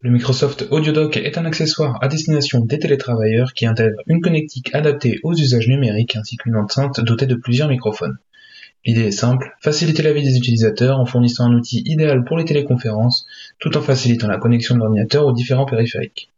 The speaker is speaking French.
Le Microsoft AudioDock est un accessoire à destination des télétravailleurs qui intègre une connectique adaptée aux usages numériques ainsi qu'une enceinte dotée de plusieurs microphones. L'idée est simple, faciliter la vie des utilisateurs en fournissant un outil idéal pour les téléconférences tout en facilitant la connexion de l'ordinateur aux différents périphériques.